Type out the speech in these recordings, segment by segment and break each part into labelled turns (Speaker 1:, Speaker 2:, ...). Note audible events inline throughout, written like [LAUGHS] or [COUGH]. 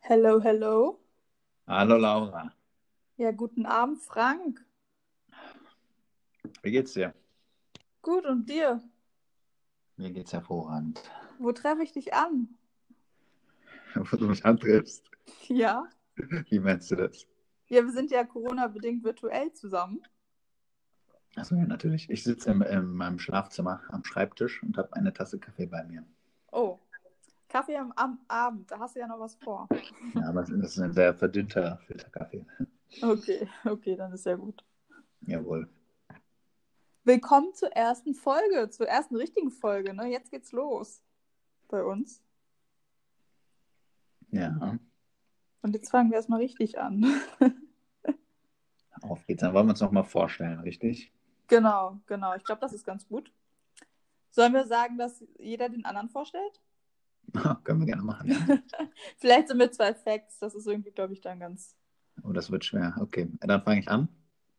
Speaker 1: Hello, hello.
Speaker 2: Hallo Laura,
Speaker 1: Ja, guten Abend, Frank.
Speaker 2: wie geht's dir?
Speaker 1: Gut, und dir?
Speaker 2: Mir geht's hervorragend.
Speaker 1: Wo treffe ich dich an? [LAUGHS]
Speaker 2: Wo du mich antriffst,
Speaker 1: Ja.
Speaker 2: wie meinst du das?
Speaker 1: Ja, wir sind ja Corona-bedingt virtuell zusammen.
Speaker 2: Achso, ja, natürlich. Ich sitze in, in meinem Schlafzimmer am Schreibtisch und habe eine Tasse Kaffee bei mir.
Speaker 1: Oh, Kaffee am, am Abend, da hast du ja noch was vor.
Speaker 2: Ja, aber das ist ein sehr verdünnter Filterkaffee.
Speaker 1: Okay, okay, dann ist ja gut.
Speaker 2: Jawohl.
Speaker 1: Willkommen zur ersten Folge, zur ersten richtigen Folge, ne? Jetzt geht's los bei uns.
Speaker 2: Ja,
Speaker 1: Und jetzt fangen wir erstmal richtig an. [LAUGHS]
Speaker 2: auf geht's. Dann wollen wir uns nochmal vorstellen, richtig?
Speaker 1: Genau, genau. Ich glaube, das ist ganz gut. Sollen wir sagen, dass jeder den anderen vorstellt?
Speaker 2: Können wir gerne machen. Ja. [LAUGHS]
Speaker 1: Vielleicht so mit zwei Facts. Das ist irgendwie, glaube ich, dann ganz.
Speaker 2: Oh, das wird schwer. Okay, dann fange ich an.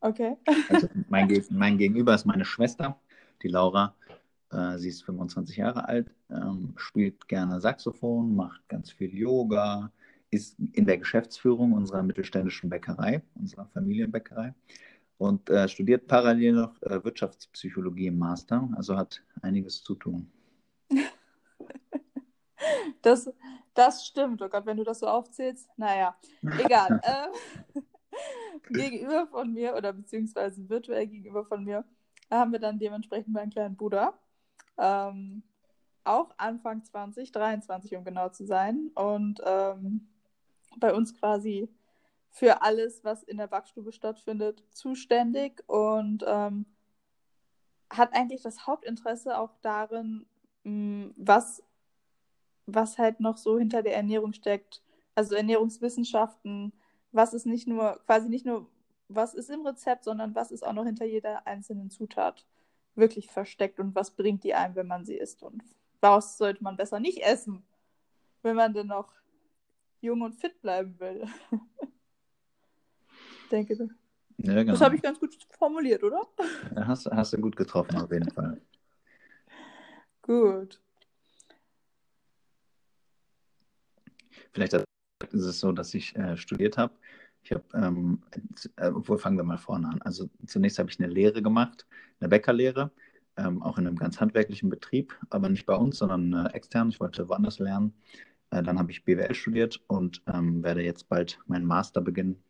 Speaker 1: Okay.
Speaker 2: Also mein, [LAUGHS] Ge mein Gegenüber ist meine Schwester, die Laura. Äh, sie ist 25 Jahre alt, ähm, spielt gerne Saxophon, macht ganz viel Yoga, ist in der Geschäftsführung unserer mittelständischen Bäckerei, unserer Familienbäckerei und äh, studiert parallel noch äh, Wirtschaftspsychologie im Master, also hat einiges zu tun. [LAUGHS]
Speaker 1: Das, das stimmt. Oh Gott, wenn du das so aufzählst. Naja, egal. [LAUGHS] ähm, [LAUGHS] gegenüber von mir oder beziehungsweise virtuell gegenüber von mir haben wir dann dementsprechend meinen kleinen Bruder. Ähm, auch Anfang 20, 23 um genau zu sein. Und ähm, bei uns quasi für alles, was in der Backstube stattfindet, zuständig und ähm, hat eigentlich das Hauptinteresse auch darin, mh, was, was halt noch so hinter der Ernährung steckt. Also Ernährungswissenschaften, was ist nicht nur, quasi nicht nur, was ist im Rezept, sondern was ist auch noch hinter jeder einzelnen Zutat wirklich versteckt und was bringt die einem, wenn man sie isst und was sollte man besser nicht essen, wenn man denn noch jung und fit bleiben will. [LAUGHS] denke, das
Speaker 2: Ja, genau.
Speaker 1: habe ich ganz gut formuliert, oder?
Speaker 2: Ja, hast, hast du gut getroffen, auf jeden Fall. [LAUGHS]
Speaker 1: Gut.
Speaker 2: Vielleicht ist es so, dass ich äh, studiert habe. Ich habe, ähm, äh, obwohl fangen wir mal vorne an. Also zunächst habe ich eine Lehre gemacht, eine Bäckerlehre, ähm, auch in einem ganz handwerklichen Betrieb, aber nicht bei uns, sondern äh, extern. Ich wollte woanders lernen. Äh, dann habe ich BWL studiert und ähm, werde jetzt bald meinen Master beginnen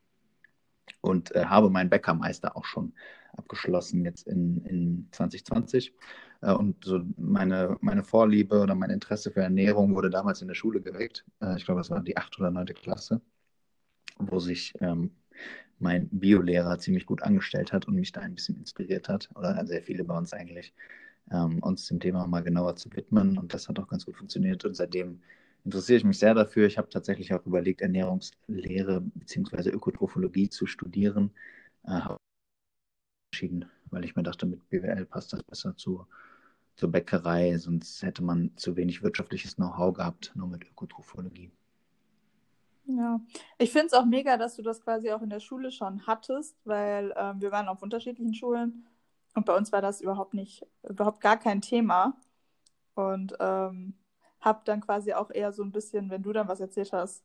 Speaker 2: und äh, habe meinen Bäckermeister auch schon abgeschlossen jetzt in, in 2020. Äh, und so meine, meine Vorliebe oder mein Interesse für Ernährung wurde damals in der Schule geweckt. Äh, ich glaube, das war die 8. oder 9. Klasse, wo sich ähm, mein Biolehrer ziemlich gut angestellt hat und mich da ein bisschen inspiriert hat, oder sehr viele bei uns eigentlich, ähm, uns dem Thema mal genauer zu widmen. Und das hat auch ganz gut funktioniert. Und seitdem interessiere ich mich sehr dafür. Ich habe tatsächlich auch überlegt, Ernährungslehre bzw. Ökotrophologie zu studieren. Äh, entschieden, weil ich mir dachte, mit BWL passt das besser zu, zur Bäckerei, sonst hätte man zu wenig wirtschaftliches Know-how gehabt, nur mit Ökotrophologie.
Speaker 1: Ja, ich finde es auch mega, dass du das quasi auch in der Schule schon hattest, weil ähm, wir waren auf unterschiedlichen Schulen und bei uns war das überhaupt nicht, überhaupt gar kein Thema. Und ähm, habe dann quasi auch eher so ein bisschen, wenn du dann was erzählt hast,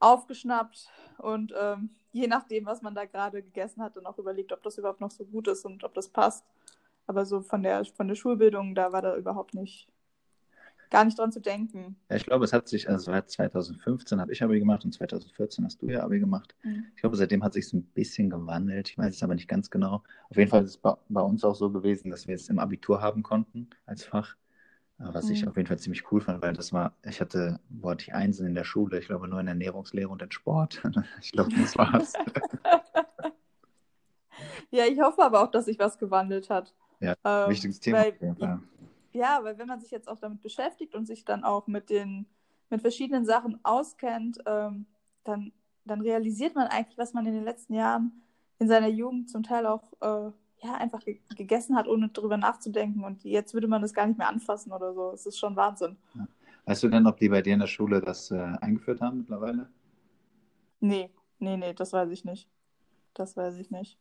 Speaker 1: aufgeschnappt und ähm, je nachdem, was man da gerade gegessen hat, dann auch überlegt, ob das überhaupt noch so gut ist und ob das passt. Aber so von der, von der Schulbildung, da war da überhaupt nicht, gar nicht dran zu denken.
Speaker 2: Ja, ich glaube, es hat sich, also seit 2015 habe ich Abi gemacht und 2014 hast du ja Abi gemacht.
Speaker 1: Mhm.
Speaker 2: Ich glaube, seitdem hat sich es ein bisschen gewandelt. Ich weiß es aber nicht ganz genau. Auf jeden Fall ist es bei, bei uns auch so gewesen, dass wir es im Abitur haben konnten als Fach. Was ich
Speaker 1: Mhm.
Speaker 2: auf jeden Fall ziemlich cool fand, weil das war, ich hatte, wo hatte ich Einsen in der Schule? Ich glaube nur in Ernährungslehre und in Sport. [LAUGHS] Ich glaube, das war's. [LAUGHS]
Speaker 1: Ja, ich hoffe aber auch, dass sich was gewandelt hat.
Speaker 2: Ja,
Speaker 1: Ähm,
Speaker 2: Wichtiges Thema.
Speaker 1: weil-. Ja, weil wenn man sich jetzt auch damit beschäftigt und sich dann auch mit den mit verschiedenen Sachen auskennt, ähm, dann, dann realisiert man eigentlich, was man in den letzten Jahren in seiner Jugend zum Teil auch äh, ja, einfach ge gegessen hat, ohne drüber nachzudenken. Und jetzt würde man das gar nicht mehr anfassen oder so. Es ist schon Wahnsinn.
Speaker 2: Weißt du denn, ob die bei dir in der Schule das äh, eingeführt haben mittlerweile?
Speaker 1: Nee, nee, nee, das weiß ich nicht. Das weiß ich nicht.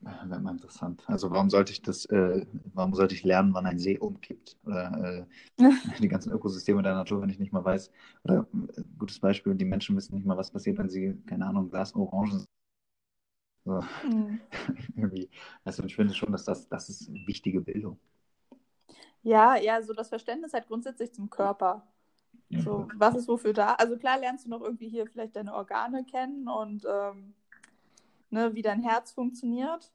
Speaker 2: Wäre mal interessant. Also warum sollte ich das, äh, warum sollte ich lernen, wann ein See umkippt? Oder äh, [LAUGHS] die ganzen Ökosysteme der Natur, wenn ich nicht mal weiß. Oder äh, gutes Beispiel, die Menschen wissen nicht mal, was passiert, wenn sie, keine Ahnung, Glas Orangen. So. Mhm. [LAUGHS] Also ich finde schon, dass das, das ist wichtige Bildung.
Speaker 1: Ja, ja, so das Verständnis halt grundsätzlich zum Körper. Ja, so, was ist wofür da? Also klar lernst du noch irgendwie hier vielleicht deine Organe kennen und ähm, ne, wie dein Herz funktioniert.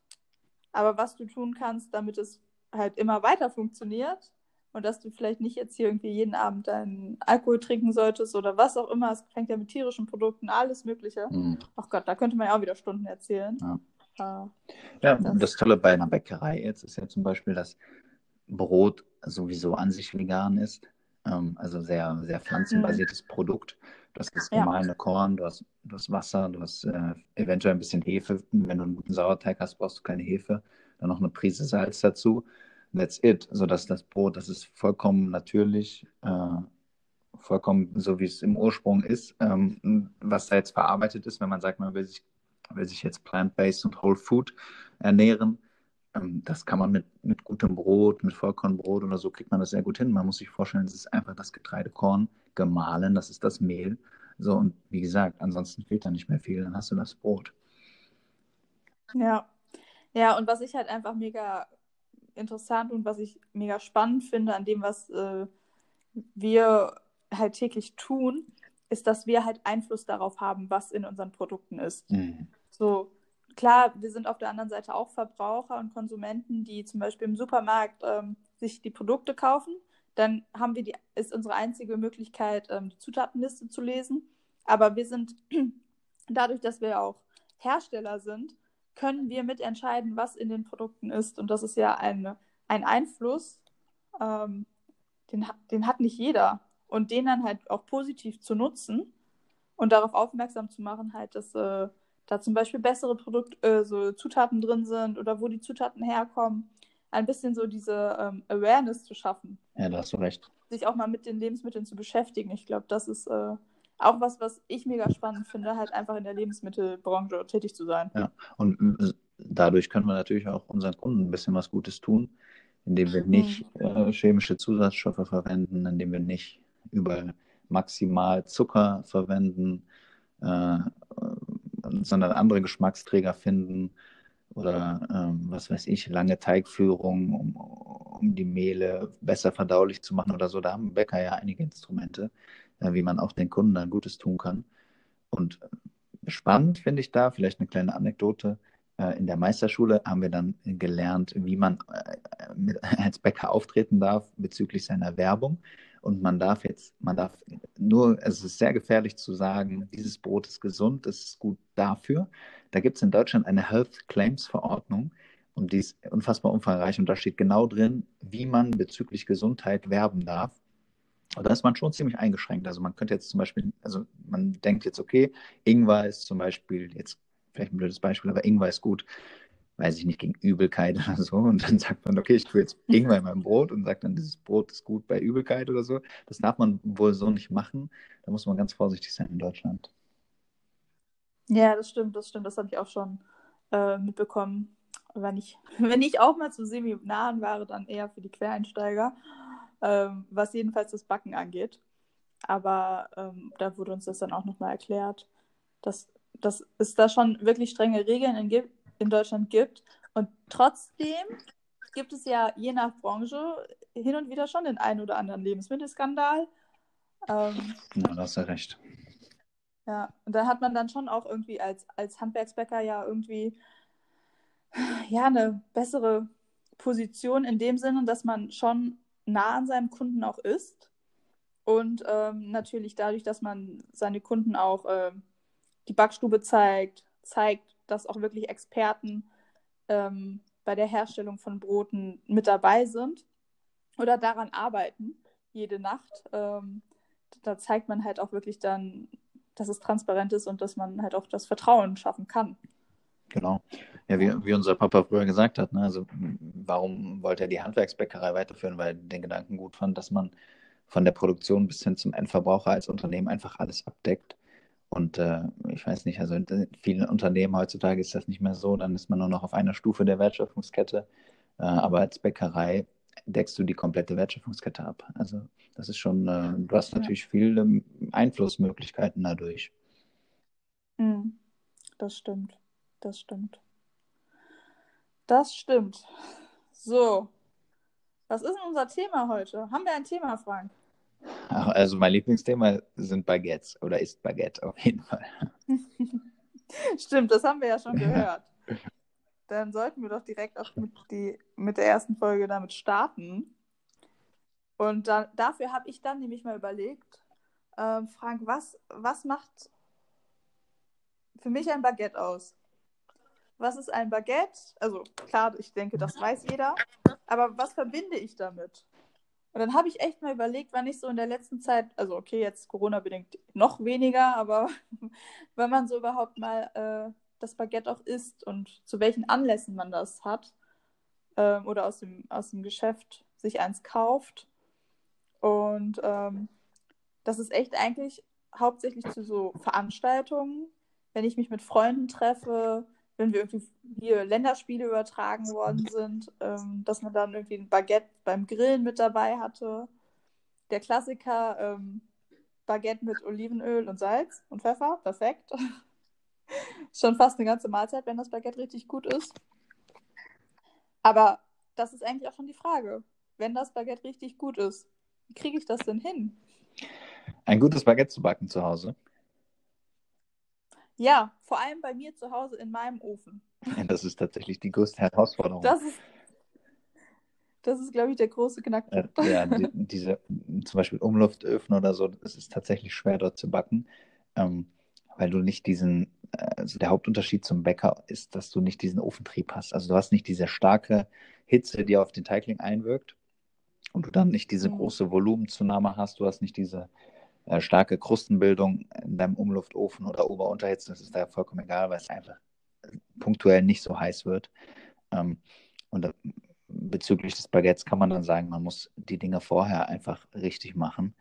Speaker 1: Aber was du tun kannst, damit es halt immer weiter funktioniert und dass du vielleicht nicht jetzt hier irgendwie jeden Abend deinen Alkohol trinken solltest oder was auch immer. Es fängt ja mit tierischen Produkten, alles Mögliche. Mhm. Ach Gott, da könnte man ja auch wieder Stunden erzählen.
Speaker 2: Ja, ja das, das Tolle bei einer Bäckerei jetzt ist ja zum Beispiel, dass Brot sowieso an sich vegan ist. Ähm, also sehr, sehr pflanzenbasiertes mhm. Produkt. Du hast das gemahlene ja. Korn, du hast, du hast Wasser, du hast äh, eventuell ein bisschen Hefe. Wenn du einen guten Sauerteig hast, brauchst du keine Hefe. Dann noch eine Prise Salz dazu. That's it. Sodass das Brot, das ist vollkommen natürlich, äh, vollkommen so, wie es im Ursprung ist. Ähm, was da jetzt verarbeitet ist, wenn man sagt, man will sich, will sich jetzt plant-based und Whole Food ernähren, ähm, das kann man mit, mit gutem Brot, mit Vollkornbrot oder so, kriegt man das sehr gut hin. Man muss sich vorstellen, es ist einfach das Getreidekorn gemahlen, das ist das Mehl. So, und wie gesagt, ansonsten fehlt da nicht mehr viel, dann hast du das Brot.
Speaker 1: Ja. Ja, und was ich halt einfach mega interessant und was ich mega spannend finde an dem, was äh, wir halt täglich tun, ist, dass wir halt Einfluss darauf haben, was in unseren Produkten ist. Mhm. So, klar, wir sind auf der anderen Seite auch Verbraucher und Konsumenten, die zum Beispiel im Supermarkt ähm, sich die Produkte kaufen. Dann haben wir die, ist unsere einzige Möglichkeit, ähm, die Zutatenliste zu lesen. Aber wir sind, [CLEARS THROAT] dadurch, dass wir auch Hersteller sind, können wir mitentscheiden, was in den Produkten ist. Und das ist ja ein, ein Einfluss, ähm, den, den hat nicht jeder. Und den dann halt auch positiv zu nutzen und darauf aufmerksam zu machen, halt, dass äh, da zum Beispiel bessere Produkt, äh, so Zutaten drin sind oder wo die Zutaten herkommen, ein bisschen so diese ähm, Awareness zu schaffen.
Speaker 2: Ja, da hast du recht.
Speaker 1: Sich auch mal mit den Lebensmitteln zu beschäftigen. Ich glaube, das ist äh, auch was, was ich mega spannend finde, halt einfach in der Lebensmittelbranche tätig zu sein.
Speaker 2: Ja, und äh, dadurch können wir natürlich auch unseren Kunden ein bisschen was Gutes tun, indem wir nicht mhm. äh, chemische Zusatzstoffe verwenden, indem wir nicht über maximal Zucker verwenden, äh, sondern andere Geschmacksträger finden oder ähm, was weiß ich, lange Teigführung, um, um die Mehle besser verdaulich zu machen oder so. Da haben Bäcker ja einige Instrumente, äh, wie man auch den Kunden dann Gutes tun kann. Und äh, spannend finde ich da, vielleicht eine kleine Anekdote. Äh, in der Meisterschule haben wir dann gelernt, wie man äh, [LAUGHS] als Bäcker auftreten darf bezüglich seiner Werbung. Und man darf jetzt, man darf nur, es ist sehr gefährlich zu sagen, dieses Brot ist gesund, das ist gut dafür. Da gibt es in Deutschland eine Health Claims Verordnung und die ist unfassbar umfangreich und da steht genau drin, wie man bezüglich Gesundheit werben darf. Und da ist man schon ziemlich eingeschränkt. Also man könnte jetzt zum Beispiel, also man denkt jetzt, okay, Ingwer ist zum Beispiel, jetzt vielleicht ein blödes Beispiel, aber Ingwer ist gut weiß ich nicht, gegen Übelkeit [LAUGHS] oder so. Und dann sagt man, okay, ich tue jetzt [LAUGHS] Ingwer in meinem Brot und sagt dann, dieses Brot ist gut bei Übelkeit oder so. Das darf man wohl so nicht machen. Da muss man ganz vorsichtig sein in Deutschland.
Speaker 1: Ja, das stimmt, das stimmt. Das habe ich auch schon äh, mitbekommen. Wenn ich, [LAUGHS] wenn ich auch mal zu Seminaren war, dann eher für die Quereinsteiger, ähm, was jedenfalls das Backen angeht. Aber ähm, da wurde uns das dann auch nochmal erklärt, dass, dass es da schon wirklich strenge Regeln gibt, in Deutschland gibt. Und trotzdem gibt es ja je nach Branche hin und wieder schon den einen oder anderen Lebensmittelskandal.
Speaker 2: Ähm, ja, da hast du recht.
Speaker 1: Ja, und da hat man dann schon auch irgendwie als, als Handwerksbäcker ja irgendwie ja eine bessere Position in dem Sinne, dass man schon nah an seinem Kunden auch ist. Und ähm, natürlich dadurch, dass man seine Kunden auch äh, die Backstube zeigt, zeigt, dass auch wirklich Experten ähm, bei der Herstellung von Broten mit dabei sind oder daran arbeiten, jede Nacht. Ähm, da zeigt man halt auch wirklich dann, dass es transparent ist und dass man halt auch das Vertrauen schaffen kann.
Speaker 2: Genau. Ja, wie, wie unser Papa früher gesagt hat, ne? also warum wollte er die Handwerksbäckerei weiterführen? Weil er den Gedanken gut fand, dass man von der Produktion bis hin zum Endverbraucher als Unternehmen einfach alles abdeckt Und äh, ich weiß nicht, also in vielen Unternehmen heutzutage ist das nicht mehr so, dann ist man nur noch auf einer Stufe der Wertschöpfungskette. Äh, aber als Bäckerei deckst du die komplette Wertschöpfungskette ab. Also das ist schon, äh, du hast natürlich viele Einflussmöglichkeiten dadurch.
Speaker 1: Mhm. Das stimmt. Das stimmt. Das stimmt. So. Was ist denn unser Thema heute? Haben wir ein Thema, Frank?
Speaker 2: Also mein Lieblingsthema sind Baguettes oder ist Baguette auf jeden Fall. [LAUGHS]
Speaker 1: Stimmt, das haben wir ja schon gehört. Dann sollten wir doch direkt auch mit, die, mit der ersten Folge damit starten. Und da, dafür habe ich dann nämlich mal überlegt, äh, Frank, was, was macht für mich ein Baguette aus? Was ist ein Baguette? Also klar, ich denke, das weiß jeder. Aber was verbinde ich damit? Und dann habe ich echt mal überlegt, wann ich so in der letzten Zeit, also okay, jetzt Corona-bedingt noch weniger, aber [LAUGHS] wenn man so überhaupt mal äh, das Baguette auch isst und zu welchen Anlässen man das hat äh, oder aus dem, aus dem Geschäft sich eins kauft. Und ähm, das ist echt eigentlich hauptsächlich zu so Veranstaltungen, wenn ich mich mit Freunden treffe, wenn wir irgendwie hier Länderspiele übertragen worden sind, ähm, dass man dann irgendwie ein Baguette beim Grillen mit dabei hatte. Der Klassiker ähm, Baguette mit Olivenöl und Salz und Pfeffer, perfekt. [LAUGHS] Schon fast eine ganze Mahlzeit, wenn das Baguette richtig gut ist. Aber das ist eigentlich auch schon die Frage. Wenn das Baguette richtig gut ist, wie kriege ich das denn hin?
Speaker 2: Ein gutes Baguette zu backen zu Hause.
Speaker 1: Ja, vor allem bei mir zu Hause in meinem Ofen. [LAUGHS]
Speaker 2: Das ist tatsächlich die größte Herausforderung.
Speaker 1: Das ist, das ist glaube ich, der große Knackpunkt.
Speaker 2: Äh, ja, [LAUGHS] die, diese zum Beispiel Umluftöfen oder so, es ist tatsächlich schwer dort zu backen, ähm, weil du nicht diesen, also der Hauptunterschied zum Bäcker ist, dass du nicht diesen Ofentrieb hast. Also du hast nicht diese starke Hitze, die auf den Teigling einwirkt und du dann nicht diese mhm. große Volumenzunahme hast, du hast nicht diese äh, starke Krustenbildung in deinem Umluftofen oder Ober-Unterhitze, das ist da vollkommen egal, weil es einfach punktuell nicht so heiß wird. Ähm, und bezüglich des Baguettes kann man dann sagen, man muss die Dinge vorher einfach richtig machen.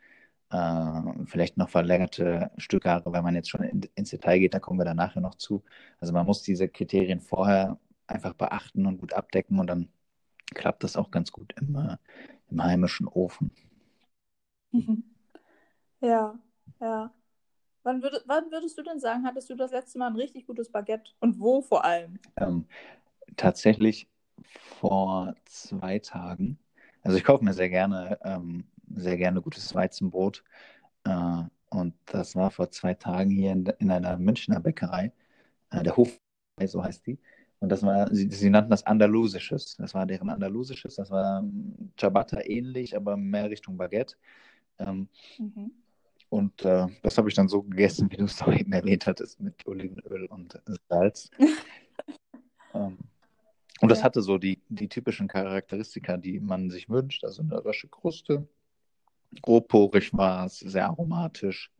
Speaker 2: Äh, vielleicht noch verlängerte Stückhaare, wenn man jetzt schon in, ins Detail geht, da kommen wir dann nachher noch zu. Also man muss diese Kriterien vorher einfach beachten und gut abdecken und dann klappt das auch ganz gut im, äh, im heimischen Ofen.
Speaker 1: Mhm. Ja, ja. Wann, würd, wann würdest du denn sagen, hattest du das letzte Mal ein richtig gutes Baguette? Und wo vor allem?
Speaker 2: Ähm, tatsächlich vor zwei Tagen. Also ich kaufe mir sehr gerne, ähm, sehr gerne gutes Weizenbrot. Äh, und das war vor zwei Tagen hier in, in einer Münchner Bäckerei. Äh, der Hof, so heißt die. Und das war, sie, sie, nannten das Andalusisches. Das war deren Andalusisches. Das war ähm, Ciabatta ähnlich, aber mehr Richtung Baguette. Ähm, mhm. Und äh, das habe ich dann so gegessen, wie du es [LAUGHS] auch eben erwähnt hattest, mit Olivenöl und Salz. [LAUGHS] ähm, und das hatte so die, die typischen Charakteristika, die man sich wünscht. Also eine rasche Kruste, grobporig war es, sehr aromatisch,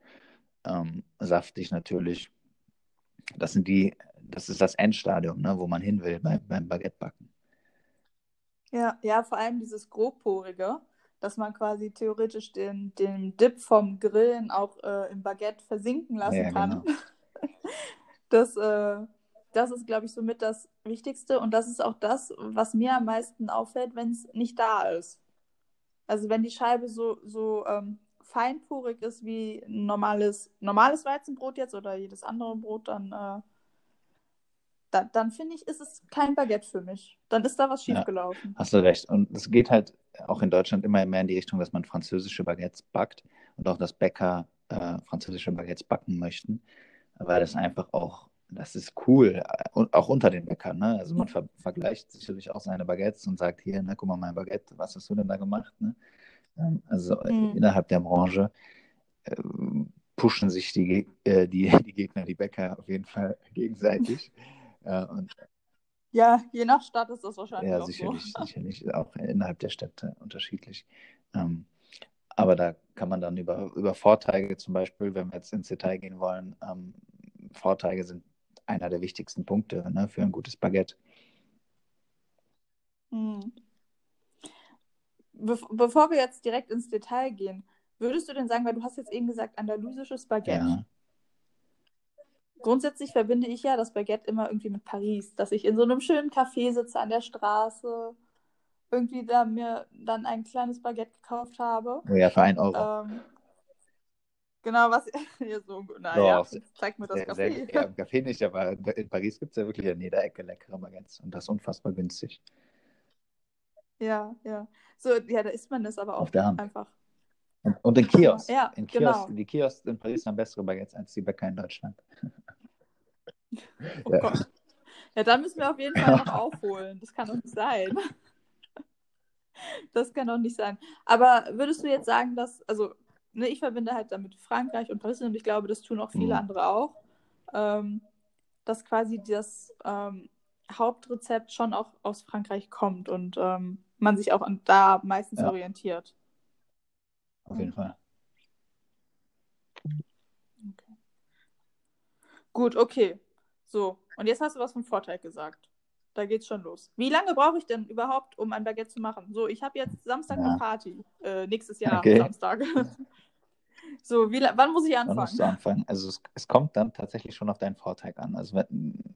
Speaker 2: ähm, saftig natürlich. Das sind die, das ist das Endstadium, ne, wo man hin will bei, beim Baguettebacken.
Speaker 1: Ja, ja, vor allem dieses grobporige dass man quasi theoretisch den, den Dip vom Grillen auch äh, im Baguette versinken lassen ja, kann. Genau. [LAUGHS] Das, äh, das ist, glaube ich, somit das Wichtigste und das ist auch das, was mir am meisten auffällt, wenn es nicht da ist. Also wenn die Scheibe so, so ähm, feinporig ist wie ein normales, normales Weizenbrot jetzt oder jedes andere Brot, dann äh, da, dann finde ich, ist es kein Baguette für mich. Dann ist da was schiefgelaufen.
Speaker 2: Ja, hast du recht. Und es geht halt auch in Deutschland immer mehr in die Richtung, dass man französische Baguettes backt und auch dass Bäcker äh, französische Baguettes backen möchten, weil das einfach auch, das ist cool, und auch unter den Bäckern. Ne? Also man ver vergleicht sicherlich auch seine Baguettes und sagt, hier, ne, guck mal, mein Baguette, was hast du denn da gemacht? Ne? Ähm, also mhm. innerhalb der Branche äh, pushen sich die, äh, die, [LAUGHS] die Gegner, die Bäcker auf jeden Fall [LAUGHS] gegenseitig. Ja, [LAUGHS] und,
Speaker 1: ja, je nach Stadt ist das wahrscheinlich
Speaker 2: ja, auch sicherlich, so. [LAUGHS] sicherlich auch innerhalb der Städte unterschiedlich. Ähm, aber da kann man dann über, über Vorteile zum Beispiel, wenn wir jetzt ins Detail gehen wollen, ähm, Vorteile sind einer der wichtigsten Punkte ne, für ein gutes Baguette.
Speaker 1: Hm. Be bevor wir jetzt direkt ins Detail gehen, würdest du denn sagen, weil du hast jetzt eben gesagt, andalusisches Baguette. Ja. Grundsätzlich verbinde ich ja das Baguette immer irgendwie mit Paris, dass ich in so einem schönen Café sitze an der Straße, irgendwie da mir dann ein kleines Baguette gekauft habe.
Speaker 2: Oh ja, für einen Euro.
Speaker 1: Ähm, genau, was [LAUGHS] ja, so, naja, ja, zeig mir das sehr, Café. Sehr,
Speaker 2: ja, im Café nicht, aber in Paris gibt es ja wirklich an jeder Ecke leckere Baguettes und das unfassbar günstig.
Speaker 1: Ja, ja. So, ja, da isst man das aber auch einfach.
Speaker 2: Und, und in Kiosk.
Speaker 1: Ja,
Speaker 2: in
Speaker 1: Kiosk,
Speaker 2: genau. Die Kiosks in Paris haben bessere Baguettes als die Bäcker in Deutschland.
Speaker 1: Oh ja. Gott. Ja, da müssen wir auf jeden Fall noch aufholen. Das kann doch nicht sein. Das kann doch nicht sein. Aber würdest du jetzt sagen, dass, also, ne, ich verbinde halt damit Frankreich und Paris und ich glaube, das tun auch viele mhm. andere auch, ähm, dass quasi das ähm, Hauptrezept schon auch aus Frankreich kommt und ähm, man sich auch an, da meistens ja. orientiert.
Speaker 2: Auf jeden Fall.
Speaker 1: Okay. Gut, okay. So, und jetzt hast du was vom Vorteig gesagt. Da geht's schon los. Wie lange brauche ich denn überhaupt, um ein Baguette zu machen? So, ich habe jetzt Samstag ja. eine Party. Äh, nächstes Jahr okay. Samstag. [LAUGHS] so, wie, wann muss ich anfangen? Wann musst
Speaker 2: du anfangen? Also es, es, kommt dann tatsächlich schon auf deinen Vorteig an. Also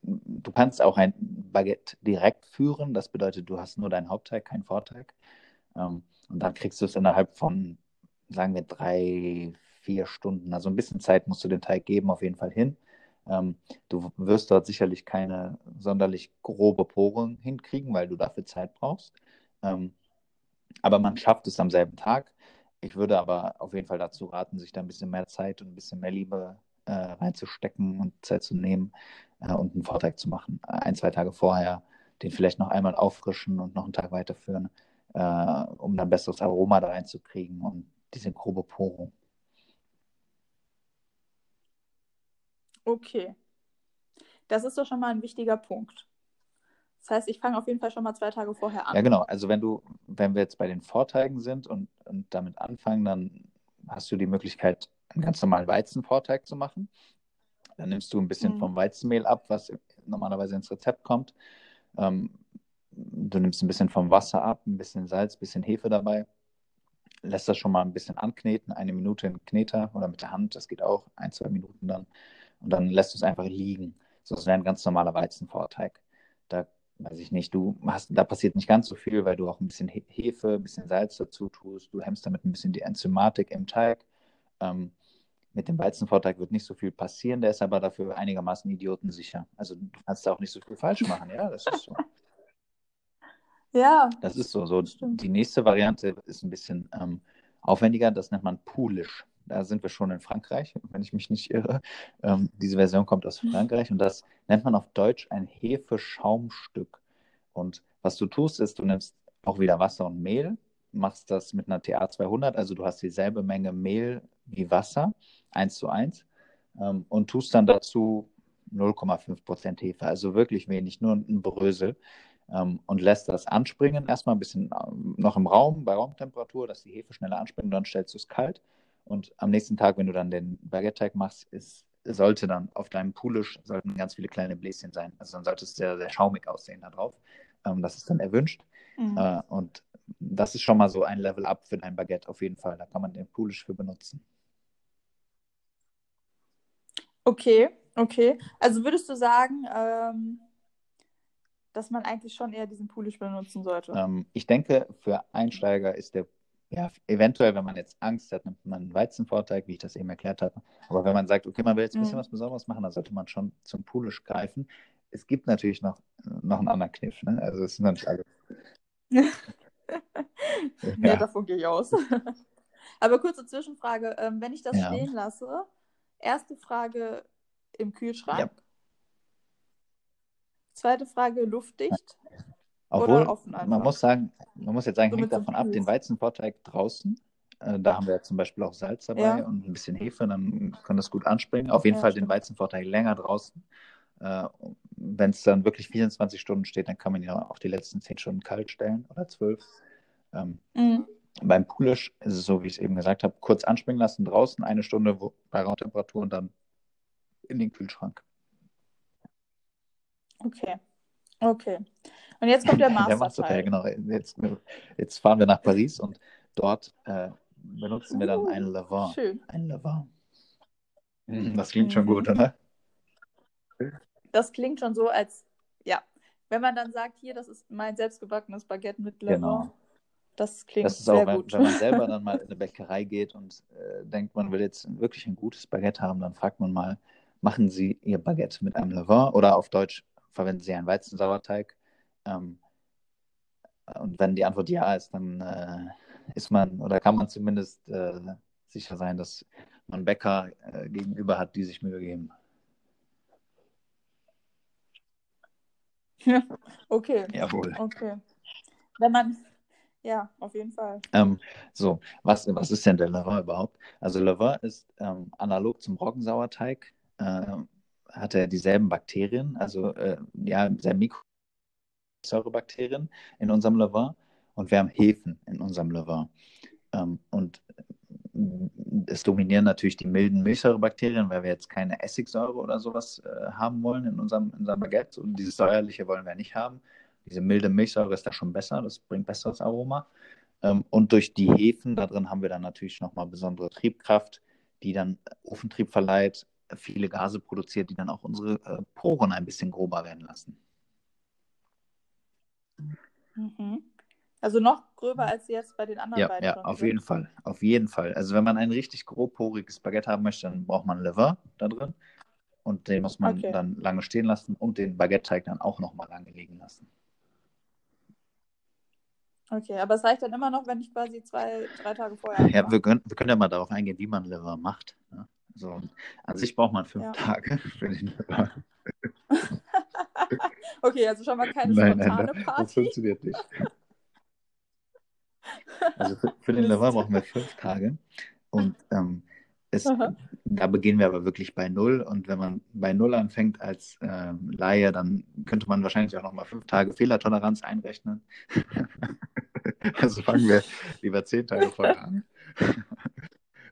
Speaker 2: du kannst auch ein Baguette direkt führen. Das bedeutet, du hast nur deinen Hauptteig, keinen Vorteig. Ähm, und dann kriegst du es innerhalb von, sagen wir, drei, vier Stunden. Also ein bisschen Zeit musst du den Teig geben, auf jeden Fall hin. Ähm, du wirst dort sicherlich keine sonderlich grobe Poren hinkriegen, weil du dafür Zeit brauchst. Ähm, aber man schafft es am selben Tag. Ich würde aber auf jeden Fall dazu raten, sich da ein bisschen mehr Zeit und ein bisschen mehr Liebe äh, reinzustecken und Zeit zu nehmen äh, und einen Vorteig zu machen. Ein, zwei Tage vorher den vielleicht noch einmal auffrischen und noch einen Tag weiterführen, äh, um dann besseres Aroma da reinzukriegen und diese grobe Porung.
Speaker 1: Okay. Das ist doch schon mal ein wichtiger Punkt. Das heißt, ich fange auf jeden Fall schon mal zwei Tage vorher an.
Speaker 2: Ja, genau. Also wenn du, wenn wir jetzt bei den Vorteigen sind und, und damit anfangen, dann hast du die Möglichkeit, einen ganz normalen Weizenvorteig zu machen. Dann nimmst du ein bisschen mhm. vom Weizenmehl ab, was normalerweise ins Rezept kommt. Ähm, du nimmst ein bisschen vom Wasser ab, ein bisschen Salz, ein bisschen Hefe dabei. Lässt das schon mal ein bisschen ankneten, eine Minute im Kneter oder mit der Hand, das geht auch, ein, zwei Minuten dann und dann lässt du es einfach liegen. So, das wäre ein ganz normaler Weizenvorteig. Da weiß ich nicht, du hast, da passiert nicht ganz so viel, weil du auch ein bisschen Hefe, ein bisschen Salz dazu tust. Du hemmst damit ein bisschen die Enzymatik im Teig. Ähm, mit dem Weizenvorteig wird nicht so viel passieren, der ist aber dafür einigermaßen idiotensicher. Also du kannst da auch nicht so viel falsch machen, ja, das ist so. [LAUGHS]
Speaker 1: Ja.
Speaker 2: Das ist so. so die nächste Variante ist ein bisschen ähm, aufwendiger, das nennt man Poolish. Da sind wir schon in Frankreich, wenn ich mich nicht irre. Ähm, diese Version kommt aus. [LAUGHS] Frankreich und das nennt man auf Deutsch ein Hefeschaumstück. Und was du tust, ist, du nimmst auch wieder Wasser und Mehl, machst das mit einer TA 200, also du hast dieselbe Menge Mehl wie Wasser, 1 zu 1, ähm, und tust dann dazu 0,5% Hefe, also wirklich wenig, nur ein Brösel. Ähm, und lässt das anspringen, erstmal ein bisschen ähm, noch im Raum, bei Raumtemperatur, dass die Hefe schneller anspringt, und dann stellst du es kalt und am nächsten Tag, wenn du dann den Baguette-Teig machst, ist, sollte dann auf deinem Poolish sollten ganz viele kleine Bläschen sein. Also dann sollte es sehr, sehr schaumig aussehen da drauf. Ähm, das ist dann erwünscht. Mhm. Äh, und das ist schon mal so ein Level up für dein Baguette auf jeden Fall. Da kann man den Poolish für benutzen.
Speaker 1: Okay, okay. Also würdest du sagen, ähm, dass man eigentlich schon eher diesen Poolish benutzen sollte?
Speaker 2: Ähm, ich denke, für Einsteiger ist der ja, eventuell, wenn man jetzt Angst hat, nimmt man einen Weizenvorteig, wie ich das eben erklärt habe. Aber wenn man sagt, okay, man will jetzt ein bisschen mhm. was Besonderes machen, dann sollte man schon zum Poolish greifen. Es gibt natürlich noch, noch einen anderen Kniff. Ne? Also es sind noch nicht alle.
Speaker 1: ja. [LAUGHS] ja, davon gehe ich aus. [LAUGHS] Aber kurze Zwischenfrage, ähm, wenn ich das ja. stehen lasse, erste Frage im Kühlschrank. Ja. Zweite Frage luftdicht.
Speaker 2: Obwohl, man muss sagen, man muss jetzt sagen, so hängt davon ab, den Weizenvorteig draußen. Äh, da haben wir zum Beispiel auch Salz dabei ja. und ein bisschen Hefe, dann kann das gut anspringen. Auf jeden ja, Fall stimmt. den Weizenvorteig länger draußen. Äh, Wenn es dann wirklich 24 Stunden steht, dann kann man ihn auch die letzten 10 Stunden kalt stellen oder 12. Ähm, mhm. Beim Poolish ist es so, wie ich es eben gesagt habe, kurz anspringen lassen draußen, eine Stunde bei Raumtemperatur und dann in den Kühlschrank.
Speaker 1: Okay. Okay. Und jetzt kommt der [LAUGHS] Master. der Masterteil,
Speaker 2: genau. Jetzt, jetzt, fahren wir nach Paris und dort äh, benutzen wir dann uh, ein Levain. Schön. Ein Levain. Hm, das klingt mhm. schon gut, oder? [LAUGHS]
Speaker 1: das klingt schon so, als, ja, wenn man dann sagt, hier, das ist mein selbstgebackenes Baguette mit Levain,
Speaker 2: Genau.
Speaker 1: das klingt
Speaker 2: Das ist
Speaker 1: sehr
Speaker 2: auch, wenn,
Speaker 1: gut.
Speaker 2: wenn man selber [LAUGHS] dann mal in eine Bäckerei geht und äh, denkt, man will jetzt wirklich ein gutes Baguette haben, dann fragt man mal, machen Sie Ihr Baguette mit einem Levain oder auf Deutsch verwenden Sie einen Weizensauerteig? Ähm, und wenn die Antwort ja ist, dann äh, ist man oder kann man zumindest äh, sicher sein, dass man Bäcker äh, gegenüber hat, die sich Mühe geben.
Speaker 1: Okay,
Speaker 2: Jawohl.
Speaker 1: okay. Wenn man, ja, auf jeden Fall.
Speaker 2: Ähm, so, was, was ist denn der Levain überhaupt? Also Levain ist ähm, analog zum Roggensauerteig, äh, hat er dieselben Bakterien, also äh, ja, sehr Mikrosäurebakterien in unserem Levain und wir haben Hefen in unserem Levain. Ähm, und es dominieren natürlich die milden Milchsäurebakterien, weil wir jetzt keine Essigsäure oder sowas äh, haben wollen in unserem, in unserem Baguette. Und dieses säuerliche wollen wir nicht haben. Diese milde Milchsäure ist da schon besser, das bringt besseres Aroma. Ähm, und durch die Hefen da drin haben wir dann natürlich nochmal besondere Triebkraft, die dann Ofentrieb verleiht, viele Gase produziert, die dann auch unsere äh, Poren ein bisschen grober werden lassen.
Speaker 1: Mhm. Also noch gröber als jetzt bei den anderen
Speaker 2: Ja,
Speaker 1: beiden
Speaker 2: ja, auf jeden Fall. Auf jeden Fall. Also wenn man ein richtig grobporiges Baguette haben möchte, dann braucht man Levain da drin. Und den muss man
Speaker 1: Okay.
Speaker 2: dann lange stehen lassen und den Baguette-Teig dann auch nochmal lange liegen lassen.
Speaker 1: Okay, aber es reicht dann immer noch, wenn ich quasi zwei, drei Tage vorher
Speaker 2: Ja, wir können, wir können ja mal darauf eingehen, wie man Levain macht. Ne? Also, an sich braucht man fünf
Speaker 1: Ja.
Speaker 2: Tage für den Levain. [LAUGHS]
Speaker 1: Okay, also schon mal keine
Speaker 2: Nein, nein,
Speaker 1: spontane
Speaker 2: nein, das
Speaker 1: Party.
Speaker 2: funktioniert nicht. Also für, für den. Levain brauchen wir fünf Tage. Und ähm, es, da beginnen wir aber wirklich bei Null. Und wenn man bei Null anfängt als ähm, Laie, dann könnte man wahrscheinlich auch nochmal fünf Tage Fehlertoleranz einrechnen. [LAUGHS] also fangen wir lieber zehn Tage vorher an.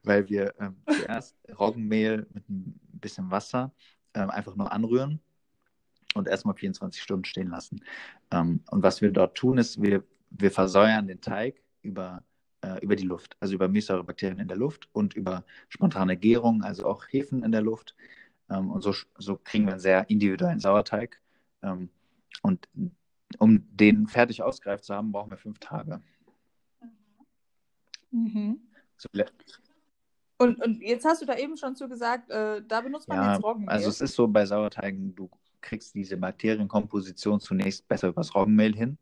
Speaker 2: Weil wir ähm, [LAUGHS] zuerst Roggenmehl mit ein bisschen Wasser ähm, einfach nur anrühren und erstmal 24 Stunden stehen lassen. Ähm, und was wir dort tun, ist, wir, wir versäuern den Teig über, äh, über die Luft, also über Milchsäurebakterien in der Luft und über spontane Gärung, also auch Hefen in der Luft. Ähm, und so, so kriegen wir einen sehr individuellen Sauerteig. Ähm, und um den fertig ausgereift zu haben, brauchen wir fünf Tage.
Speaker 1: Mhm.
Speaker 2: So, le-
Speaker 1: Und, und jetzt hast du da eben schon zu gesagt, äh, da benutzt man
Speaker 2: Ja,
Speaker 1: jetzt Roggenmehl.
Speaker 2: also es ist so bei Sauerteigen, du kriegst diese Bakterienkomposition zunächst besser übers Roggenmehl hin.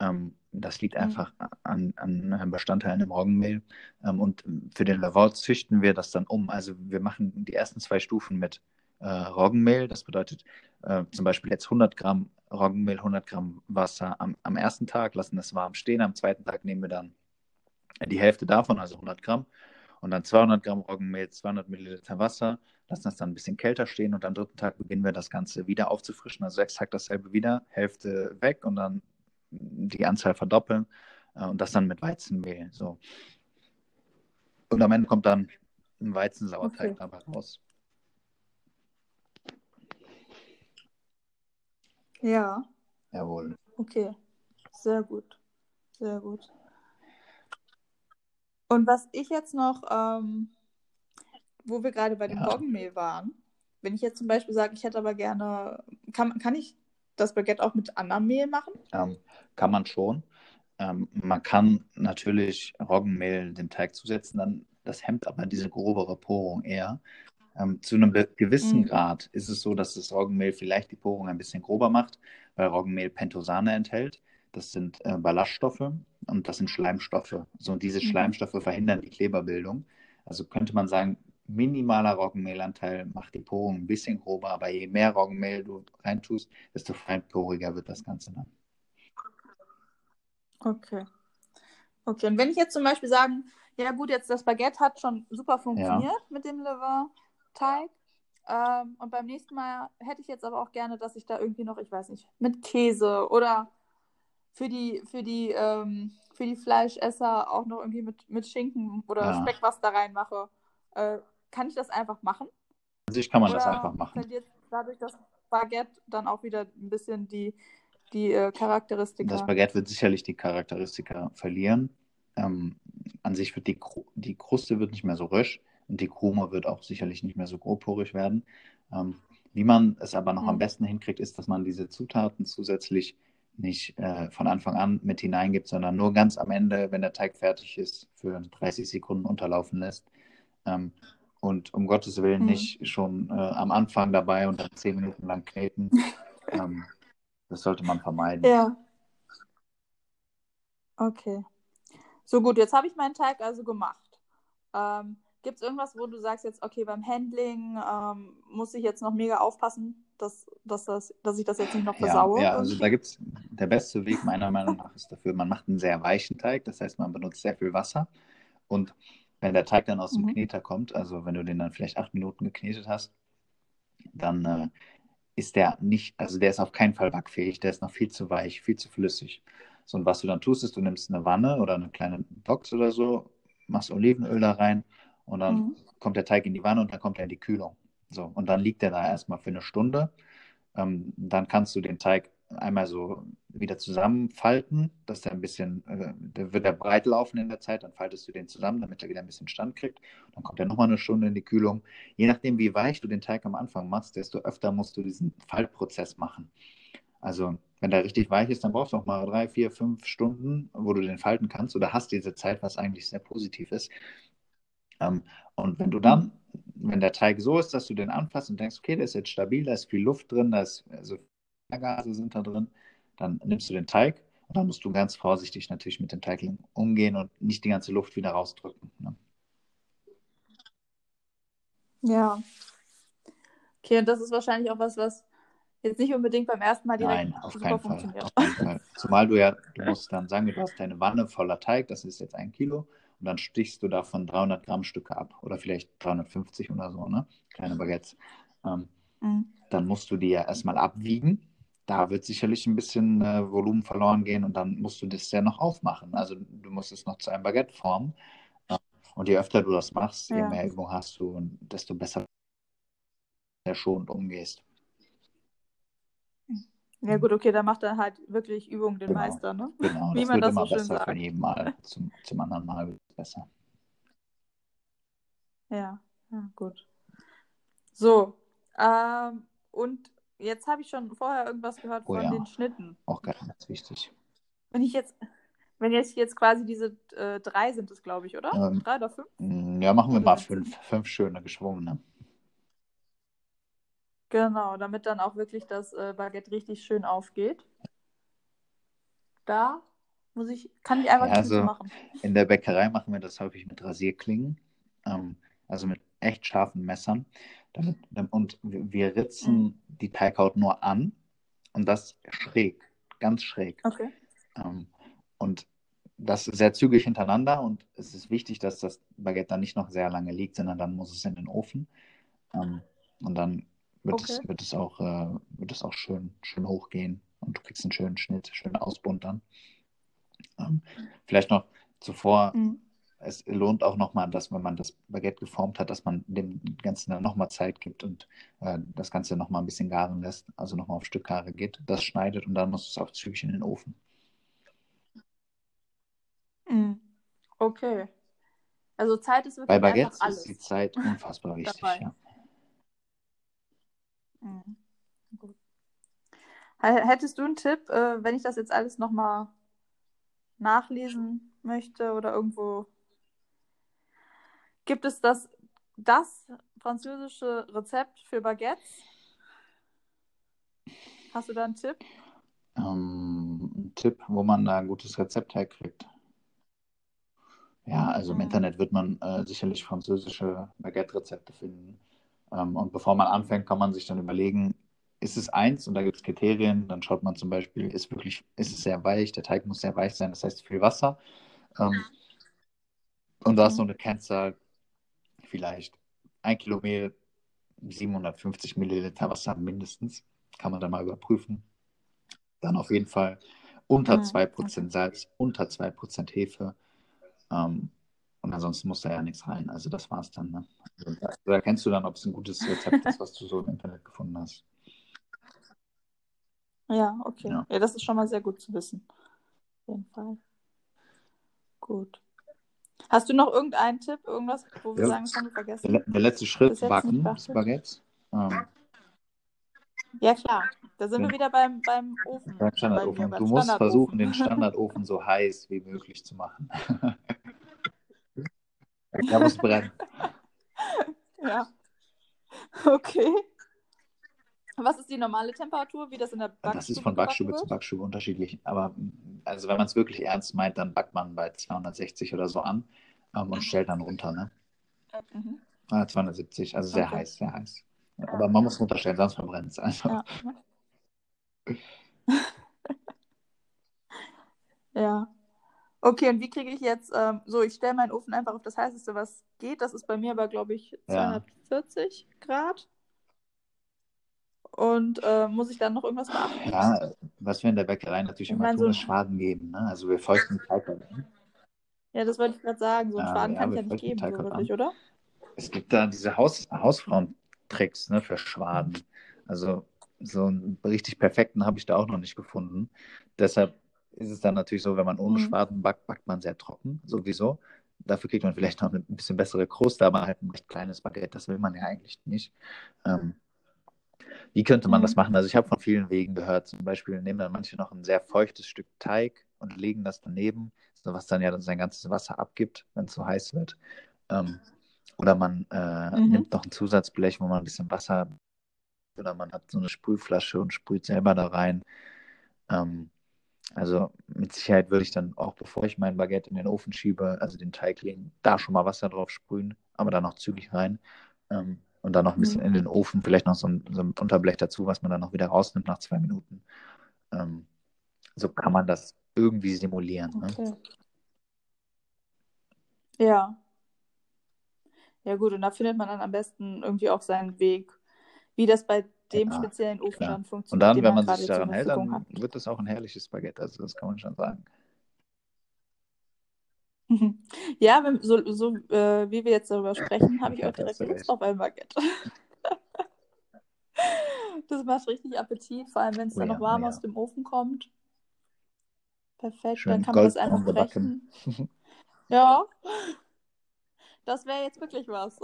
Speaker 2: Ähm, das liegt
Speaker 1: Mhm.
Speaker 2: einfach an, an Bestandteilen im Roggenmehl. Ähm, und für den Lavaux züchten wir das dann um. Also wir machen die ersten zwei Stufen mit äh, Roggenmehl. Das bedeutet äh, zum Beispiel jetzt 100 Gramm Roggenmehl, 100 Gramm Wasser am, am ersten Tag, lassen es warm stehen. Am zweiten Tag nehmen wir dann die Hälfte davon, also 100 Gramm. Und dann 200 Gramm Roggenmehl, 200 Milliliter Wasser, lassen das dann ein bisschen kälter stehen und am dritten Tag beginnen wir das Ganze wieder aufzufrischen. Also exakt dasselbe wieder, Hälfte weg und dann die Anzahl verdoppeln äh, und das dann mit Weizenmehl. So. Und am Ende kommt dann ein Weizensauerteig
Speaker 1: Okay.
Speaker 2: dabei raus.
Speaker 1: Ja,
Speaker 2: Jawohl.
Speaker 1: okay. Sehr gut. Sehr gut. Und was ich jetzt noch, ähm, wo wir gerade bei dem
Speaker 2: Ja.
Speaker 1: Roggenmehl waren, wenn ich jetzt zum Beispiel sage, ich hätte aber gerne, kann, kann ich das Baguette auch mit anderem Mehl machen?
Speaker 2: Ähm, kann man schon. Ähm, man kann natürlich Roggenmehl dem Teig zusetzen, dann das hemmt aber diese grobere Porung eher. Ähm, zu einem gewissen
Speaker 1: Mhm.
Speaker 2: Grad ist es so, dass das Roggenmehl vielleicht die Porung ein bisschen grober macht, weil Roggenmehl Pentosane enthält. Das sind äh, Ballaststoffe und das sind Schleimstoffe. So, und diese
Speaker 1: Mhm.
Speaker 2: Schleimstoffe verhindern die Kleberbildung. Also könnte man sagen, minimaler Roggenmehlanteil macht die Porung ein bisschen grober, aber je mehr Roggenmehl du reintust, desto feinporiger wird das Ganze dann.
Speaker 1: Okay. Okay, und wenn ich jetzt zum Beispiel sagen, ja gut, jetzt das Baguette hat schon super funktioniert mit dem Levain-Teig. Ähm, und beim nächsten Mal hätte ich jetzt aber auch gerne, dass ich da irgendwie noch, ich weiß nicht, mit Käse oder für die, für die, ähm, für die Fleischesser auch noch irgendwie mit, mit Schinken oder
Speaker 2: Ja.
Speaker 1: Speck was da reinmache. Äh, kann ich das einfach machen?
Speaker 2: An sich kann man
Speaker 1: oder
Speaker 2: das einfach machen.
Speaker 1: verliert dadurch das Baguette dann auch wieder ein bisschen die, die äh, Charakteristika?
Speaker 2: Das Baguette wird sicherlich die Charakteristika verlieren. Ähm, an sich wird die, Kru- die Kruste wird nicht mehr so rösch und die Krume wird auch sicherlich nicht mehr so grobporig werden. Ähm, wie man es aber noch am
Speaker 1: Mhm.
Speaker 2: besten hinkriegt, ist, dass man diese Zutaten zusätzlich nicht äh, von Anfang an mit hineingibt, sondern nur ganz am Ende, wenn der Teig fertig ist, für 30 Sekunden unterlaufen lässt. Ähm, und um Gottes Willen
Speaker 1: Mhm.
Speaker 2: nicht schon äh, am Anfang dabei und dann 10 Minuten lang kneten. [LAUGHS] ähm, das sollte man vermeiden.
Speaker 1: Ja. Okay. So gut, jetzt habe ich meinen Teig also gemacht. Ähm, Gibt es irgendwas, wo du sagst jetzt, okay, beim Handling ähm, muss ich jetzt noch mega aufpassen, dass, dass, das, dass ich das jetzt nicht noch
Speaker 2: Ja,
Speaker 1: versaue?
Speaker 2: ja, also
Speaker 1: irgendwie?
Speaker 2: da gibt es, der beste Weg meiner Meinung nach ist dafür, man macht einen sehr weichen Teig, das heißt, man benutzt sehr viel Wasser und wenn der Teig dann aus dem
Speaker 1: Mhm.
Speaker 2: Kneter kommt, also wenn du den dann vielleicht acht Minuten geknetet hast, dann äh, ist der nicht, also der ist auf keinen Fall backfähig, der ist noch viel zu weich, viel zu flüssig. So, und was du dann tust, ist, du nimmst eine Wanne oder eine kleine Box oder so, machst Olivenöl da rein und dann
Speaker 1: Mhm.
Speaker 2: kommt der Teig in die Wanne und dann kommt er in die Kühlung. So, und dann liegt der da erstmal für eine Stunde. Ähm, dann kannst du den Teig einmal so wieder zusammenfalten, dass der ein bisschen, äh, der wird er breit laufen in der Zeit, dann faltest du den zusammen, damit er wieder ein bisschen Stand kriegt. Dann kommt er nochmal eine Stunde in die Kühlung. Je nachdem, wie weich du den Teig am Anfang machst, desto öfter musst du diesen Faltprozess machen. Also, wenn der richtig weich ist, dann brauchst du auch mal drei, vier, fünf Stunden, wo du den falten kannst oder hast diese Zeit, was eigentlich sehr positiv ist. Ähm, und wenn du dann, wenn der Teig so ist, dass du den anfasst und denkst, okay, der ist jetzt stabil, da ist viel Luft drin, da ist, also Gase sind da drin, dann nimmst du den Teig und dann musst du ganz vorsichtig natürlich mit dem Teig umgehen und nicht die ganze Luft wieder rausdrücken. Ne?
Speaker 1: Ja. Okay, und das ist wahrscheinlich auch was, was jetzt nicht unbedingt beim ersten Mal direkt
Speaker 2: Nein, auf
Speaker 1: super
Speaker 2: keinen Fall. Auf keinen Fall. Zumal du ja, du musst dann sagen, du hast deine Wanne voller Teig, das ist jetzt ein Kilo, und dann stichst du davon 300 Gramm Stücke ab oder vielleicht 350 oder so, ne? Kleine Baguettes. Ähm,
Speaker 1: Mhm.
Speaker 2: dann musst du die ja erstmal abwiegen. Da wird sicherlich ein bisschen äh, Volumen verloren gehen und dann musst du das ja noch aufmachen. Also du musst es noch zu einem Baguette formen. Äh, Und je öfter du das machst, je
Speaker 1: Ja.
Speaker 2: mehr Übung hast du und desto besser sehr schonend umgehst.
Speaker 1: Ja, gut, okay, da macht er halt wirklich Übung den
Speaker 2: Genau.
Speaker 1: Meister, ne?
Speaker 2: Genau,
Speaker 1: Wie
Speaker 2: das
Speaker 1: man
Speaker 2: wird
Speaker 1: das
Speaker 2: immer
Speaker 1: so schön
Speaker 2: besser
Speaker 1: sagt.
Speaker 2: von jedem Mal zum, zum anderen Mal wird es besser.
Speaker 1: Ja, ja, gut. So, ähm, und jetzt habe ich schon vorher irgendwas gehört
Speaker 2: Oh
Speaker 1: von
Speaker 2: ja.
Speaker 1: den Schnitten.
Speaker 2: Auch ganz, ganz wichtig.
Speaker 1: Wenn ich jetzt, wenn jetzt jetzt quasi diese äh, drei sind es, glaube ich, oder?
Speaker 2: Ähm,
Speaker 1: Drei oder fünf?
Speaker 2: Ja, machen wir mal fünf, fünf schöne geschwungene.
Speaker 1: Genau, damit dann auch wirklich das äh, Baguette richtig schön aufgeht. Da muss ich, kann ich einfach
Speaker 2: Ja, also-
Speaker 1: machen.
Speaker 2: In der Bäckerei machen wir das häufig mit Rasierklingen, ähm, also mit echt scharfen Messern. Damit, und wir ritzen die Teighaut nur an und das schräg, ganz schräg.
Speaker 1: Okay.
Speaker 2: Ähm, und das sehr zügig hintereinander und es ist wichtig, dass das Baguette dann nicht noch sehr lange liegt, sondern dann muss es in den Ofen. Ähm, und dann wird,
Speaker 1: Okay.
Speaker 2: es, wird, es auch, äh, wird es auch schön, schön hochgehen und du kriegst einen schönen Schnitt, schönen Ausbund dann. Ähm, vielleicht noch zuvor,
Speaker 1: Mhm.
Speaker 2: es lohnt auch nochmal, dass wenn man das Baguette geformt hat, dass man dem Ganzen dann nochmal Zeit gibt und äh, das Ganze nochmal ein bisschen garen lässt, also nochmal auf Stückgare geht, das schneidet und dann muss es auch zügig in den Ofen.
Speaker 1: Mhm. Okay. Also Zeit ist
Speaker 2: Bei
Speaker 1: wirklich einfach
Speaker 2: Baguettes
Speaker 1: alles.
Speaker 2: ist die Zeit unfassbar [LAUGHS] wichtig. Ja.
Speaker 1: Mhm. Gut. Hättest du einen Tipp, äh, wenn ich das jetzt alles nochmal nachlesen möchte oder irgendwo gibt es das, das französische Rezept für Baguettes? Hast du da einen Tipp?
Speaker 2: Ähm, ein Tipp, wo man da ein gutes Rezept herkriegt. Ja, also im
Speaker 1: Mhm.
Speaker 2: Internet wird man äh, sicherlich französische Baguette-Rezepte finden. Ähm, und bevor man anfängt, kann man sich dann überlegen, ist es eins und da gibt es Kriterien, dann schaut man zum Beispiel, ist wirklich, ist es sehr weich, der Teig muss sehr weich sein, das heißt viel Wasser. Ähm, und da ist
Speaker 1: Mhm.
Speaker 2: so eine Kennzahl, vielleicht ein Kilo Mehl, 750 Milliliter Wasser mindestens, kann man dann mal überprüfen. Dann auf jeden Fall unter
Speaker 1: Mhm,
Speaker 2: 2% Salz, unter 2% Hefe. Ähm, und ansonsten muss da ja nichts rein. Also das war's dann. Ne? Also da, da erkennst du dann, ob es ein gutes Rezept ist, was du so im Internet gefunden hast.
Speaker 1: Ja, okay.
Speaker 2: Ja.
Speaker 1: Ja. das ist schon mal sehr gut zu wissen. Auf jeden Fall. Gut. Hast du noch irgendeinen Tipp, irgendwas, wo wir
Speaker 2: Ja.
Speaker 1: sagen, das haben wir vergessen?
Speaker 2: Der, der letzte Schritt, Backen. Baguettes. Ähm,
Speaker 1: Ja, klar. Da sind wir wieder beim, beim Ofen.
Speaker 2: Beim
Speaker 1: Bei
Speaker 2: Standardofen.
Speaker 1: beim
Speaker 2: Du musst versuchen, den [LAUGHS] Standardofen so heiß wie möglich zu machen. [LAUGHS] Der muss brennen. [LAUGHS]
Speaker 1: Ja. Okay. Was ist die normale Temperatur, wie das in der Backstube
Speaker 2: Das ist von Backstube zu? Backstube unterschiedlich. Aber also wenn man es wirklich ernst meint, dann backt man bei 260 oder so an ähm, und stellt dann runter. Ne?
Speaker 1: Mhm.
Speaker 2: Ah, 270, also sehr
Speaker 1: Okay.
Speaker 2: heiß, sehr heiß. Aber man muss runterstellen, sonst verbrennt es. Also,
Speaker 1: Ja. [LAUGHS] ja. Okay, und wie kriege ich jetzt, ähm, so, ich stelle meinen Ofen einfach auf das heißeste, was geht. Das ist bei mir aber, glaube ich,
Speaker 2: Ja.
Speaker 1: 240 Grad. Und äh, muss ich dann noch irgendwas beachten?
Speaker 2: ja, was wir in der Bäckerei natürlich
Speaker 1: Ich
Speaker 2: immer tun,
Speaker 1: so-
Speaker 2: ist Schwaden geben. Ne? Also wir feuchten Teig an.
Speaker 1: Ja, das wollte ich gerade sagen. So einen
Speaker 2: Ja,
Speaker 1: Schwaden
Speaker 2: ja,
Speaker 1: kann es
Speaker 2: wir
Speaker 1: ja nicht geben, so wirklich, oder?
Speaker 2: Es gibt da diese Haus Hausfrauentricks ne, für Schwaden. Also so einen richtig perfekten habe ich da auch noch nicht gefunden. Deshalb ist es dann natürlich so, wenn man ohne
Speaker 1: Mhm.
Speaker 2: Schwaden backt, backt man sehr trocken, sowieso. Dafür kriegt man vielleicht noch eine bisschen bessere Kruste, aber halt ein recht kleines Baguette, das will man ja eigentlich nicht. Ähm, wie könnte man
Speaker 1: Mhm.
Speaker 2: das machen? Also ich habe von vielen Wegen gehört, zum Beispiel nehmen dann manche noch ein sehr feuchtes Stück Teig und legen das daneben, so was dann ja sein ganzes Wasser abgibt, wenn es so heiß wird. Ähm, oder man äh,
Speaker 1: Mhm.
Speaker 2: nimmt noch ein Zusatzblech, wo man ein bisschen Wasser oder man hat so eine Sprühflasche und sprüht selber da rein. Ähm, also mit Sicherheit würde ich dann auch, bevor ich mein Baguette in den Ofen schiebe, also den Teig legen, da schon mal Wasser drauf sprühen, aber dann noch zügig rein. Ähm, und dann noch ein bisschen
Speaker 1: Mhm.
Speaker 2: in den Ofen, vielleicht noch so ein, so ein Unterblech dazu, was man dann noch wieder rausnimmt nach zwei Minuten. Ähm, so kann man das irgendwie simulieren. Ne?
Speaker 1: Okay. Ja. Ja, gut, und da findet man dann am besten irgendwie auch seinen Weg, wie das bei dem
Speaker 2: Ja,
Speaker 1: speziellen Ofen
Speaker 2: klar.
Speaker 1: dann
Speaker 2: Und
Speaker 1: funktioniert,
Speaker 2: dann, wenn man sich daran hält, dann
Speaker 1: hat.
Speaker 2: wird es auch ein herrliches Baguette. Also das kann man schon sagen. [LAUGHS]
Speaker 1: Ja, wenn, so, so äh, wie wir jetzt darüber sprechen, habe ich auch direkt Lust auf ein Baguette. [LAUGHS] Das macht richtig Appetit, vor allem wenn es
Speaker 2: Oh
Speaker 1: dann noch warm
Speaker 2: oh ja.
Speaker 1: aus dem Ofen kommt. Perfekt,
Speaker 2: Schön
Speaker 1: dann kann man das einfach brechen. [LAUGHS] Ja, das wäre jetzt wirklich was.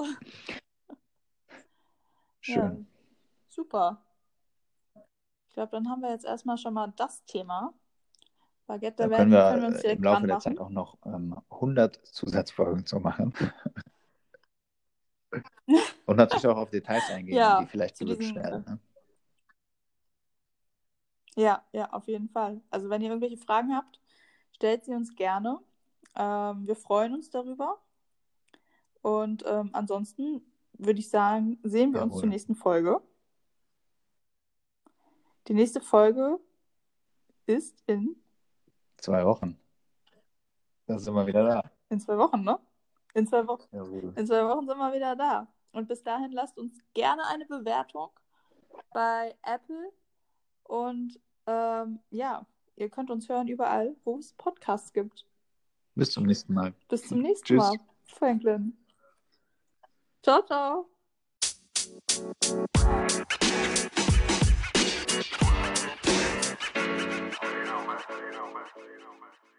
Speaker 2: Schön.
Speaker 1: Ja, super. Ich glaube, dann haben wir jetzt erstmal schon mal das Thema. Baguette,
Speaker 2: Da können
Speaker 1: werden,
Speaker 2: wir,
Speaker 1: können wir uns direkt
Speaker 2: im Laufe der. Zeit auch noch ähm, 100 Zusatzfolgen zu machen. [LAUGHS] Und natürlich auch auf Details eingehen,
Speaker 1: Ja,
Speaker 2: die vielleicht
Speaker 1: zu diesen,
Speaker 2: werden. Ne?
Speaker 1: Ja, ja, auf jeden Fall. Also wenn ihr irgendwelche Fragen habt, stellt sie uns gerne. Ähm, wir freuen uns darüber. Und ähm, ansonsten würde ich sagen, sehen wir uns
Speaker 2: Jawohl.
Speaker 1: zur nächsten Folge. Die nächste Folge ist in,
Speaker 2: Zwei Wochen. Da sind wir wieder da.
Speaker 1: in zwei Wochen, ne? In zwei Wochen.
Speaker 2: Jawohl.
Speaker 1: In zwei Wochen sind wir wieder da. Und bis dahin lasst uns gerne eine Bewertung bei Apple. Und ähm, ja, ihr könnt uns hören überall, wo es Podcasts gibt.
Speaker 2: Bis zum nächsten Mal.
Speaker 1: Bis zum nächsten
Speaker 2: Tschüss.
Speaker 1: Mal, Franklin. Ciao, ciao. Barcelona, Barcelona, Barcelona.